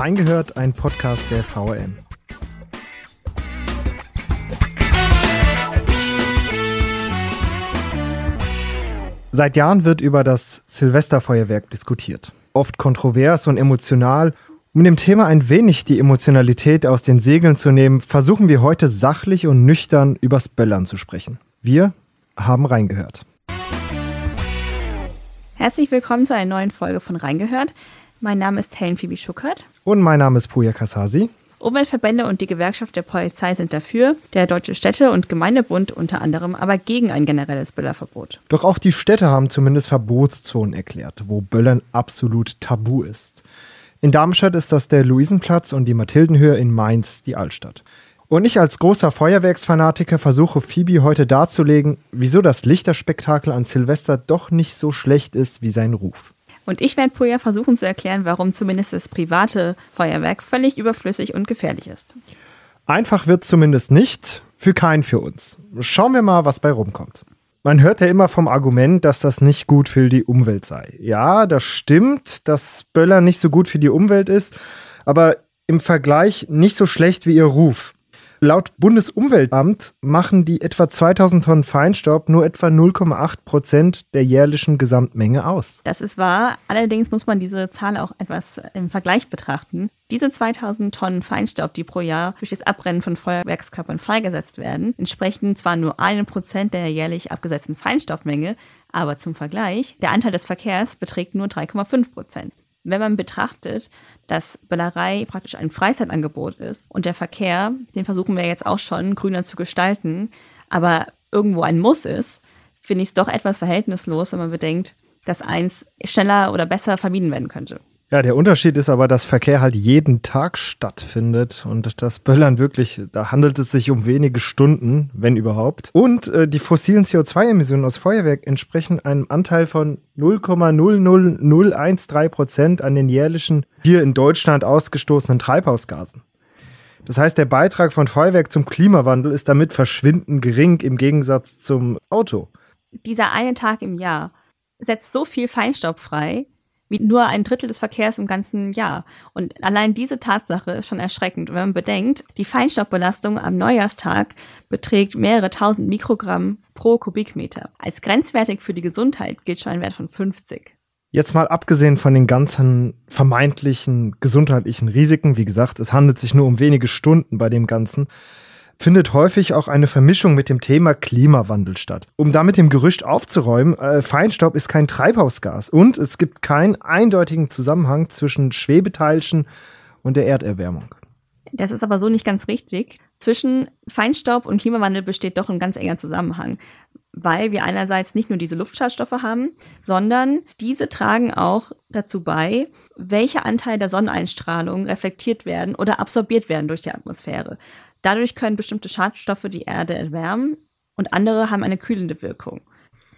Reingehört, ein Podcast der VRM. Seit Jahren wird über das Silvesterfeuerwerk diskutiert. Oft kontrovers und emotional. Um dem Thema ein wenig die Emotionalität aus den Segeln zu nehmen, versuchen wir heute sachlich und nüchtern übers Böllern zu sprechen. Wir haben reingehört. Herzlich willkommen zu einer neuen Folge von Reingehört. Mein Name ist Helen Phoebe Schuckert. Und mein Name ist Puja Kasasi. Umweltverbände und die Gewerkschaft der Polizei sind dafür, der Deutsche Städte- und Gemeindebund unter anderem aber gegen ein generelles Böllerverbot. Doch auch die Städte haben zumindest Verbotszonen erklärt, wo Böllern absolut tabu ist. In Darmstadt ist das der Luisenplatz und die Mathildenhöhe in Mainz die Altstadt. Und ich als großer Feuerwerksfanatiker versuche Phoebe heute darzulegen, wieso das Lichterspektakel an Silvester doch nicht so schlecht ist wie sein Ruf. Und ich werde Puja versuchen zu erklären, warum zumindest das private Feuerwerk völlig überflüssig und gefährlich ist. Einfach wird zumindest nicht, für keinen für uns. Schauen wir mal, was bei rumkommt. Man hört ja immer vom Argument, dass das nicht gut für die Umwelt sei. Ja, das stimmt, dass Böller nicht so gut für die Umwelt ist, aber im Vergleich nicht so schlecht wie ihr Ruf. Laut Bundesumweltamt machen die etwa 2000 Tonnen Feinstaub nur etwa 0,8 Prozent der jährlichen Gesamtmenge aus. Das ist wahr. Allerdings muss man diese Zahl auch etwas im Vergleich betrachten. Diese 2000 Tonnen Feinstaub, die pro Jahr durch das Abbrennen von Feuerwerkskörpern freigesetzt werden, entsprechen zwar nur einem Prozent der jährlich abgesetzten Feinstaubmenge, aber zum Vergleich, der Anteil des Verkehrs beträgt nur 3,5 Prozent wenn man betrachtet, dass Böllerei praktisch ein Freizeitangebot ist und der Verkehr, den versuchen wir jetzt auch schon grüner zu gestalten, aber irgendwo ein Muss ist, finde ich es doch etwas verhältnislos, wenn man bedenkt, dass eins schneller oder besser vermieden werden könnte. Ja, der Unterschied ist aber, dass Verkehr halt jeden Tag stattfindet und das Böllern wirklich, da handelt es sich um wenige Stunden, wenn überhaupt. Und äh, die fossilen CO2-Emissionen aus Feuerwerk entsprechen einem Anteil von 0,00013 Prozent an den jährlichen hier in Deutschland ausgestoßenen Treibhausgasen. Das heißt, der Beitrag von Feuerwerk zum Klimawandel ist damit verschwindend gering im Gegensatz zum Auto. Dieser eine Tag im Jahr setzt so viel Feinstaub frei, wie nur ein Drittel des Verkehrs im ganzen Jahr. Und allein diese Tatsache ist schon erschreckend. Wenn man bedenkt, die Feinstaubbelastung am Neujahrstag beträgt mehrere tausend Mikrogramm pro Kubikmeter. Als grenzwertig für die Gesundheit gilt schon ein Wert von 50. Jetzt mal abgesehen von den ganzen vermeintlichen gesundheitlichen Risiken, wie gesagt, es handelt sich nur um wenige Stunden bei dem Ganzen, findet häufig auch eine Vermischung mit dem Thema Klimawandel statt. Um damit dem Gerücht aufzuräumen, äh, Feinstaub ist kein Treibhausgas und es gibt keinen eindeutigen Zusammenhang zwischen Schwebeteilchen und der Erderwärmung. Das ist aber so nicht ganz richtig. Zwischen Feinstaub und Klimawandel besteht doch ein ganz enger Zusammenhang, weil wir einerseits nicht nur diese Luftschadstoffe haben, sondern diese tragen auch dazu bei, welcher Anteil der Sonneneinstrahlung reflektiert werden oder absorbiert werden durch die Atmosphäre. Dadurch können bestimmte Schadstoffe die Erde erwärmen und andere haben eine kühlende Wirkung.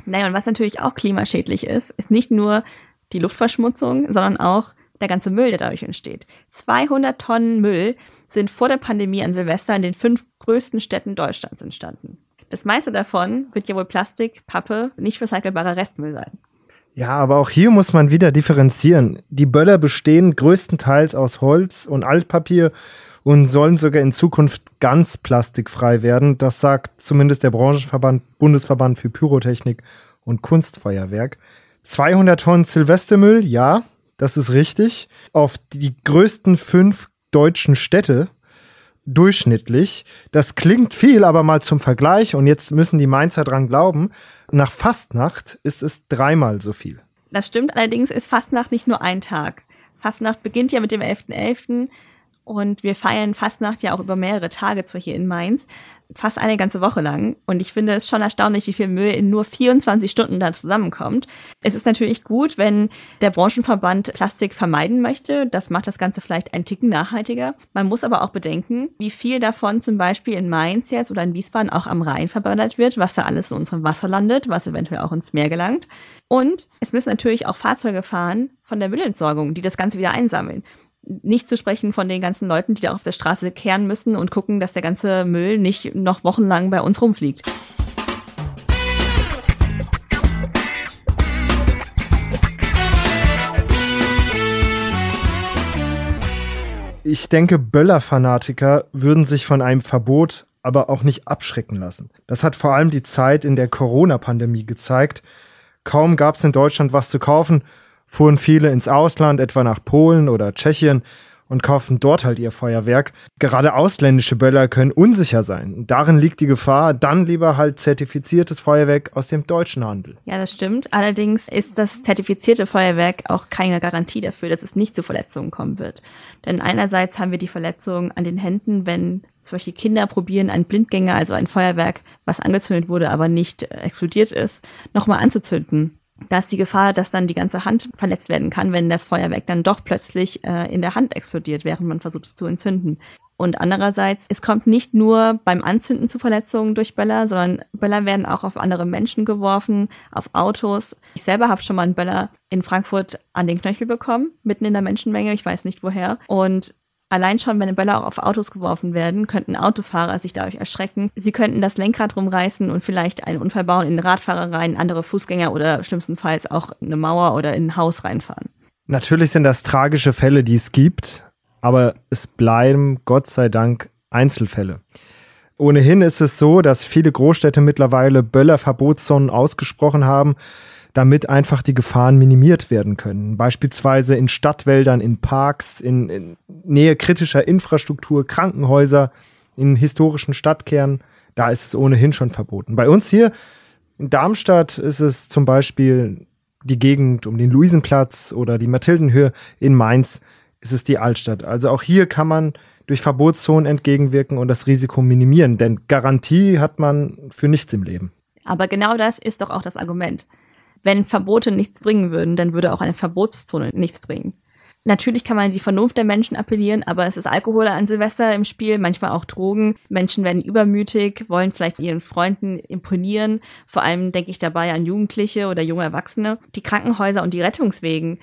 Naja, und was natürlich auch klimaschädlich ist, ist nicht nur die Luftverschmutzung, sondern auch der ganze Müll, der dadurch entsteht. 200 Tonnen Müll sind vor der Pandemie an Silvester in den fünf größten Städten Deutschlands entstanden. Das meiste davon wird ja wohl Plastik, Pappe, nicht recycelbarer Restmüll sein. Ja, aber auch hier muss man wieder differenzieren. Die Böller bestehen größtenteils aus Holz und Altpapier und sollen sogar in Zukunft ganz plastikfrei werden. Das sagt zumindest der Branchenverband Bundesverband für Pyrotechnik und Kunstfeuerwerk. 200 Tonnen Silvestermüll, ja, das ist richtig. Auf die größten fünf deutschen Städte durchschnittlich. Das klingt viel, aber mal zum Vergleich, und jetzt müssen die Mainzer dran glauben, nach Fastnacht ist es dreimal so viel. Das stimmt, allerdings ist Fastnacht nicht nur ein Tag. Fastnacht beginnt ja mit dem 11.11. .11. Und wir feiern Fastnacht ja auch über mehrere Tage, zwar hier in Mainz, fast eine ganze Woche lang. Und ich finde es schon erstaunlich, wie viel Müll in nur 24 Stunden da zusammenkommt. Es ist natürlich gut, wenn der Branchenverband Plastik vermeiden möchte. Das macht das Ganze vielleicht ein Ticken nachhaltiger. Man muss aber auch bedenken, wie viel davon zum Beispiel in Mainz jetzt oder in Wiesbaden auch am Rhein verballert wird, was da alles in unserem Wasser landet, was eventuell auch ins Meer gelangt. Und es müssen natürlich auch Fahrzeuge fahren von der Müllentsorgung, die das Ganze wieder einsammeln nicht zu sprechen von den ganzen Leuten, die da auf der Straße kehren müssen und gucken, dass der ganze Müll nicht noch wochenlang bei uns rumfliegt. Ich denke, Böller-Fanatiker würden sich von einem Verbot aber auch nicht abschrecken lassen. Das hat vor allem die Zeit in der Corona-Pandemie gezeigt. Kaum gab es in Deutschland was zu kaufen, fuhren viele ins Ausland, etwa nach Polen oder Tschechien, und kaufen dort halt ihr Feuerwerk. Gerade ausländische Böller können unsicher sein. Darin liegt die Gefahr, dann lieber halt zertifiziertes Feuerwerk aus dem deutschen Handel. Ja, das stimmt. Allerdings ist das zertifizierte Feuerwerk auch keine Garantie dafür, dass es nicht zu Verletzungen kommen wird. Denn einerseits haben wir die Verletzungen an den Händen, wenn zum Beispiel Kinder probieren, einen Blindgänger, also ein Feuerwerk, was angezündet wurde, aber nicht explodiert ist, nochmal anzuzünden da ist die Gefahr, dass dann die ganze Hand verletzt werden kann, wenn das Feuerwerk dann doch plötzlich äh, in der Hand explodiert, während man versucht es zu entzünden. Und andererseits, es kommt nicht nur beim Anzünden zu Verletzungen durch Böller, sondern Böller werden auch auf andere Menschen geworfen, auf Autos. Ich selber habe schon mal einen Böller in Frankfurt an den Knöchel bekommen, mitten in der Menschenmenge, ich weiß nicht woher. Und Allein schon, wenn Bälle auch auf Autos geworfen werden, könnten Autofahrer sich dadurch erschrecken. Sie könnten das Lenkrad rumreißen und vielleicht einen Unfall bauen, in Radfahrer rein, andere Fußgänger oder schlimmstenfalls auch eine Mauer oder in ein Haus reinfahren. Natürlich sind das tragische Fälle, die es gibt, aber es bleiben Gott sei Dank Einzelfälle. Ohnehin ist es so, dass viele Großstädte mittlerweile Böllerverbotszonen ausgesprochen haben, damit einfach die Gefahren minimiert werden können. Beispielsweise in Stadtwäldern, in Parks, in, in Nähe kritischer Infrastruktur, Krankenhäuser, in historischen Stadtkernen. Da ist es ohnehin schon verboten. Bei uns hier in Darmstadt ist es zum Beispiel die Gegend um den Luisenplatz oder die Mathildenhöhe. In Mainz ist es die Altstadt. Also auch hier kann man durch Verbotszonen entgegenwirken und das Risiko minimieren, denn Garantie hat man für nichts im Leben. Aber genau das ist doch auch das Argument. Wenn Verbote nichts bringen würden, dann würde auch eine Verbotszone nichts bringen. Natürlich kann man die Vernunft der Menschen appellieren, aber es ist Alkohol an Silvester im Spiel, manchmal auch Drogen. Menschen werden übermütig, wollen vielleicht ihren Freunden imponieren. Vor allem denke ich dabei an Jugendliche oder junge Erwachsene. Die Krankenhäuser und die Rettungswegen,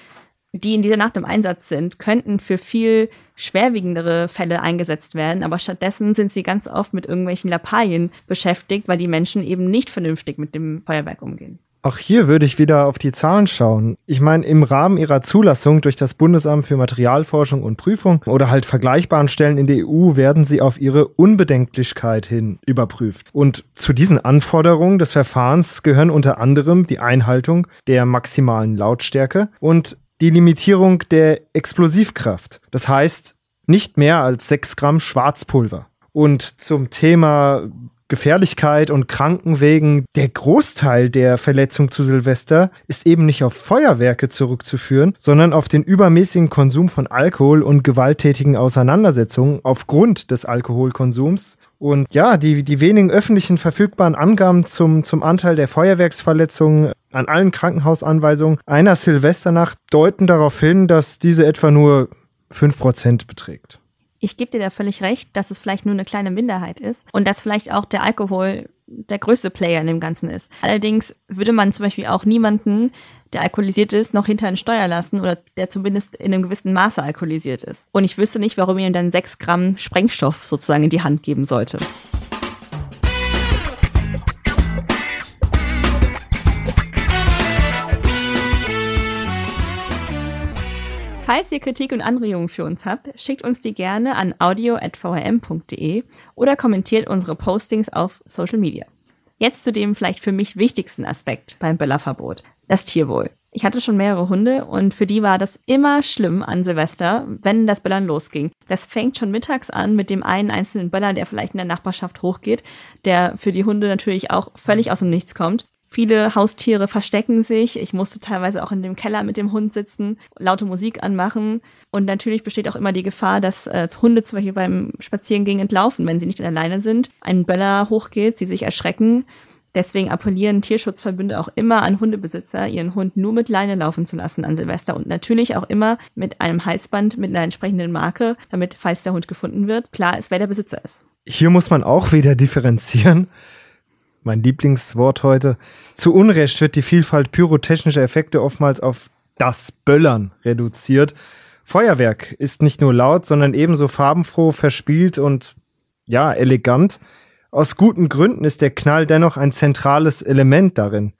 die in dieser Nacht im Einsatz sind, könnten für viel schwerwiegendere Fälle eingesetzt werden, aber stattdessen sind sie ganz oft mit irgendwelchen Lappalien beschäftigt, weil die Menschen eben nicht vernünftig mit dem Feuerwerk umgehen. Auch hier würde ich wieder auf die Zahlen schauen. Ich meine, im Rahmen ihrer Zulassung durch das Bundesamt für Materialforschung und Prüfung oder halt vergleichbaren Stellen in der EU werden sie auf ihre Unbedenklichkeit hin überprüft. Und zu diesen Anforderungen des Verfahrens gehören unter anderem die Einhaltung der maximalen Lautstärke und die Limitierung der Explosivkraft. Das heißt, nicht mehr als 6 Gramm Schwarzpulver. Und zum Thema Gefährlichkeit und Krankenwegen. Der Großteil der Verletzung zu Silvester ist eben nicht auf Feuerwerke zurückzuführen, sondern auf den übermäßigen Konsum von Alkohol und gewalttätigen Auseinandersetzungen aufgrund des Alkoholkonsums. Und ja, die, die wenigen öffentlichen verfügbaren Angaben zum, zum Anteil der Feuerwerksverletzungen an allen Krankenhausanweisungen einer Silvesternacht deuten darauf hin, dass diese etwa nur 5% beträgt ich gebe dir da völlig recht, dass es vielleicht nur eine kleine Minderheit ist und dass vielleicht auch der Alkohol der größte Player in dem Ganzen ist. Allerdings würde man zum Beispiel auch niemanden, der alkoholisiert ist, noch hinter einen Steuer lassen oder der zumindest in einem gewissen Maße alkoholisiert ist. Und ich wüsste nicht, warum ihm dann sechs Gramm Sprengstoff sozusagen in die Hand geben sollte. Falls ihr Kritik und Anregungen für uns habt, schickt uns die gerne an audio.vrm.de oder kommentiert unsere Postings auf Social Media. Jetzt zu dem vielleicht für mich wichtigsten Aspekt beim Böllerverbot, das Tierwohl. Ich hatte schon mehrere Hunde und für die war das immer schlimm an Silvester, wenn das Böllern losging. Das fängt schon mittags an mit dem einen einzelnen Böller, der vielleicht in der Nachbarschaft hochgeht, der für die Hunde natürlich auch völlig aus dem Nichts kommt. Viele Haustiere verstecken sich. Ich musste teilweise auch in dem Keller mit dem Hund sitzen, laute Musik anmachen. Und natürlich besteht auch immer die Gefahr, dass äh, Hunde zum Beispiel beim Spazierengehen entlaufen, wenn sie nicht alleine sind, ein Böller hochgeht, sie sich erschrecken. Deswegen appellieren Tierschutzverbünde auch immer an Hundebesitzer, ihren Hund nur mit Leine laufen zu lassen an Silvester und natürlich auch immer mit einem Halsband mit einer entsprechenden Marke, damit, falls der Hund gefunden wird, klar ist, wer der Besitzer ist. Hier muss man auch wieder differenzieren mein Lieblingswort heute. Zu Unrecht wird die Vielfalt pyrotechnischer Effekte oftmals auf das Böllern reduziert. Feuerwerk ist nicht nur laut, sondern ebenso farbenfroh, verspielt und ja, elegant. Aus guten Gründen ist der Knall dennoch ein zentrales Element darin.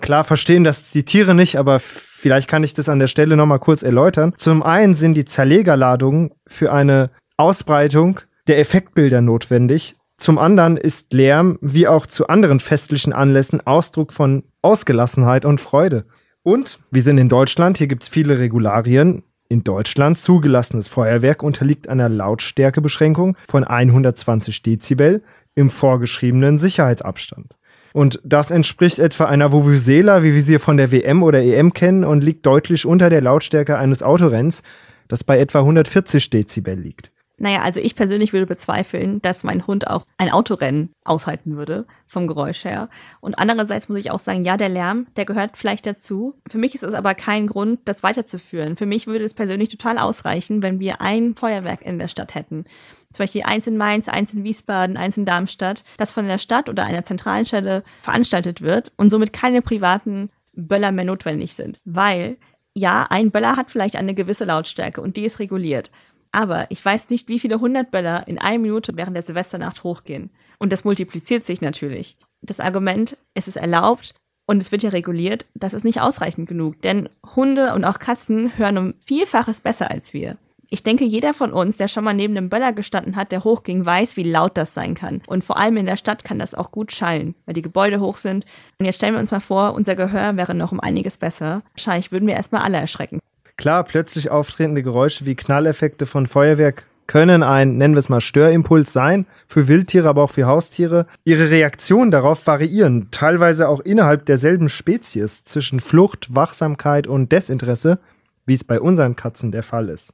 Klar verstehen das die Tiere nicht, aber vielleicht kann ich das an der Stelle nochmal kurz erläutern. Zum einen sind die Zerlegerladungen für eine Ausbreitung der Effektbilder notwendig. Zum anderen ist Lärm, wie auch zu anderen festlichen Anlässen, Ausdruck von Ausgelassenheit und Freude. Und wir sind in Deutschland, hier gibt es viele Regularien. In Deutschland zugelassenes Feuerwerk unterliegt einer Lautstärkebeschränkung von 120 Dezibel im vorgeschriebenen Sicherheitsabstand. Und das entspricht etwa einer Vuvuzela, wie wir sie von der WM oder EM kennen und liegt deutlich unter der Lautstärke eines Autorenns, das bei etwa 140 Dezibel liegt. Naja, also ich persönlich würde bezweifeln, dass mein Hund auch ein Autorennen aushalten würde, vom Geräusch her. Und andererseits muss ich auch sagen, ja, der Lärm, der gehört vielleicht dazu. Für mich ist es aber kein Grund, das weiterzuführen. Für mich würde es persönlich total ausreichen, wenn wir ein Feuerwerk in der Stadt hätten. Zum Beispiel eins in Mainz, eins in Wiesbaden, eins in Darmstadt, das von der Stadt oder einer zentralen Stelle veranstaltet wird und somit keine privaten Böller mehr notwendig sind. Weil, ja, ein Böller hat vielleicht eine gewisse Lautstärke und die ist reguliert. Aber ich weiß nicht, wie viele hundert Böller in einer Minute während der Silvesternacht hochgehen. Und das multipliziert sich natürlich. Das Argument, es ist erlaubt und es wird ja reguliert, das ist nicht ausreichend genug. Denn Hunde und auch Katzen hören um Vielfaches besser als wir. Ich denke, jeder von uns, der schon mal neben einem Böller gestanden hat, der hochging, weiß, wie laut das sein kann. Und vor allem in der Stadt kann das auch gut schallen, weil die Gebäude hoch sind. Und jetzt stellen wir uns mal vor, unser Gehör wäre noch um einiges besser. Wahrscheinlich würden wir erstmal alle erschrecken. Klar, plötzlich auftretende Geräusche wie Knalleffekte von Feuerwerk können ein, nennen wir es mal, Störimpuls sein, für Wildtiere, aber auch für Haustiere. Ihre Reaktionen darauf variieren, teilweise auch innerhalb derselben Spezies, zwischen Flucht, Wachsamkeit und Desinteresse, wie es bei unseren Katzen der Fall ist.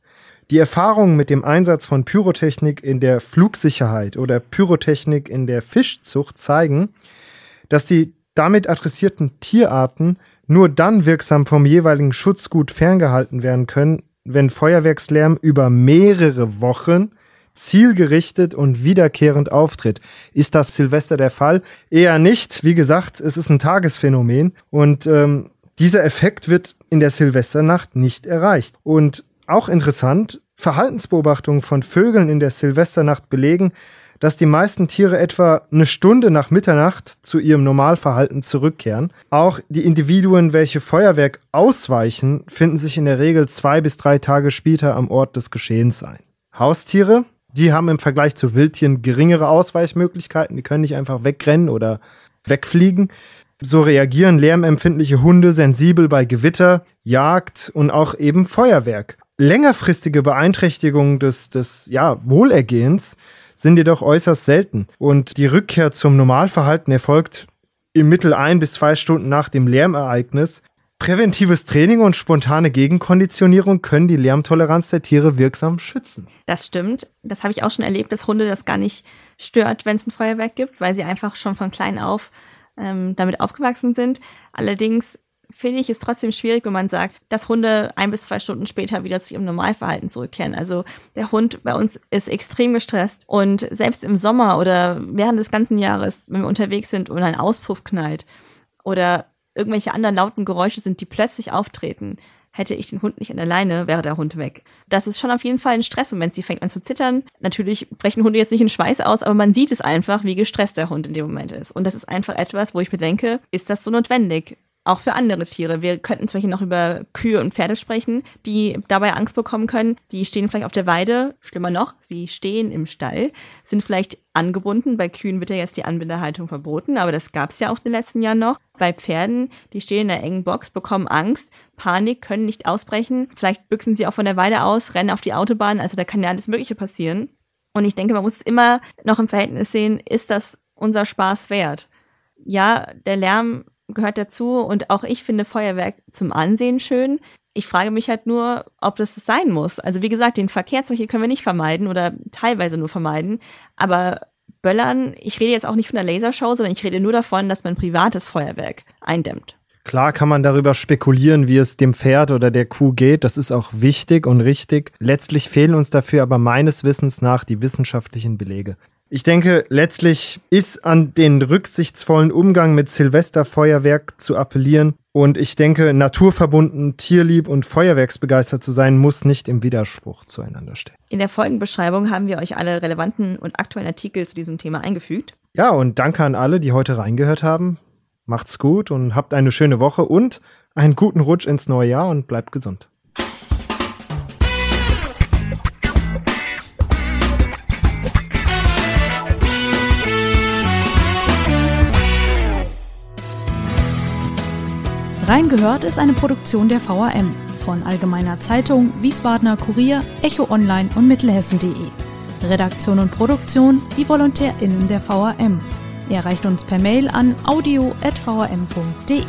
Die Erfahrungen mit dem Einsatz von Pyrotechnik in der Flugsicherheit oder Pyrotechnik in der Fischzucht zeigen, dass die damit adressierten Tierarten nur dann wirksam vom jeweiligen Schutzgut ferngehalten werden können, wenn Feuerwerkslärm über mehrere Wochen zielgerichtet und wiederkehrend auftritt. Ist das Silvester der Fall? Eher nicht. Wie gesagt, es ist ein Tagesphänomen und ähm, dieser Effekt wird in der Silvesternacht nicht erreicht. Und auch interessant, Verhaltensbeobachtungen von Vögeln in der Silvesternacht belegen, dass die meisten Tiere etwa eine Stunde nach Mitternacht zu ihrem Normalverhalten zurückkehren. Auch die Individuen, welche Feuerwerk ausweichen, finden sich in der Regel zwei bis drei Tage später am Ort des Geschehens ein. Haustiere, die haben im Vergleich zu Wildtieren geringere Ausweichmöglichkeiten, die können nicht einfach wegrennen oder wegfliegen. So reagieren lärmempfindliche Hunde sensibel bei Gewitter, Jagd und auch eben Feuerwerk. Längerfristige Beeinträchtigungen des, des ja, Wohlergehens sind jedoch äußerst selten und die Rückkehr zum Normalverhalten erfolgt im Mittel ein bis zwei Stunden nach dem Lärmereignis. Präventives Training und spontane Gegenkonditionierung können die Lärmtoleranz der Tiere wirksam schützen. Das stimmt. Das habe ich auch schon erlebt, dass Hunde das gar nicht stört, wenn es ein Feuerwerk gibt, weil sie einfach schon von klein auf ähm, damit aufgewachsen sind. Allerdings finde ich es trotzdem schwierig, wenn man sagt, dass Hunde ein bis zwei Stunden später wieder zu ihrem Normalverhalten zurückkehren. Also der Hund bei uns ist extrem gestresst und selbst im Sommer oder während des ganzen Jahres, wenn wir unterwegs sind und ein Auspuff knallt oder irgendwelche anderen lauten Geräusche sind, die plötzlich auftreten, hätte ich den Hund nicht an der Leine, wäre der Hund weg. Das ist schon auf jeden Fall ein Stress und wenn sie fängt an zu zittern, natürlich brechen Hunde jetzt nicht in Schweiß aus, aber man sieht es einfach, wie gestresst der Hund in dem Moment ist. Und das ist einfach etwas, wo ich bedenke, ist das so notwendig? Auch für andere Tiere. Wir könnten zum Beispiel noch über Kühe und Pferde sprechen, die dabei Angst bekommen können. Die stehen vielleicht auf der Weide, schlimmer noch, sie stehen im Stall, sind vielleicht angebunden. Bei Kühen wird ja jetzt die Anbinderhaltung verboten, aber das gab es ja auch in den letzten Jahren noch. Bei Pferden, die stehen in der engen Box, bekommen Angst, Panik, können nicht ausbrechen. Vielleicht büchsen sie auch von der Weide aus, rennen auf die Autobahn. Also da kann ja alles Mögliche passieren. Und ich denke, man muss es immer noch im Verhältnis sehen, ist das unser Spaß wert? Ja, der Lärm gehört dazu und auch ich finde Feuerwerk zum Ansehen schön. Ich frage mich halt nur, ob das sein muss. Also wie gesagt, den Verkehr zum Beispiel können wir nicht vermeiden oder teilweise nur vermeiden. Aber Böllern, ich rede jetzt auch nicht von der Lasershow, sondern ich rede nur davon, dass man privates Feuerwerk eindämmt. Klar kann man darüber spekulieren, wie es dem Pferd oder der Kuh geht. Das ist auch wichtig und richtig. Letztlich fehlen uns dafür aber meines Wissens nach die wissenschaftlichen Belege. Ich denke, letztlich ist an den rücksichtsvollen Umgang mit Silvesterfeuerwerk zu appellieren. Und ich denke, naturverbunden, tierlieb und feuerwerksbegeistert zu sein, muss nicht im Widerspruch zueinander stehen. In der Folgenbeschreibung haben wir euch alle relevanten und aktuellen Artikel zu diesem Thema eingefügt. Ja, und danke an alle, die heute reingehört haben. Macht's gut und habt eine schöne Woche und einen guten Rutsch ins neue Jahr und bleibt gesund. Reingehört ist eine Produktion der VRM von Allgemeiner Zeitung, Wiesbadener Kurier, Echo Online und Mittelhessen.de. Redaktion und Produktion die VolontärInnen der VRM. Erreicht uns per Mail an audio.vrm.de.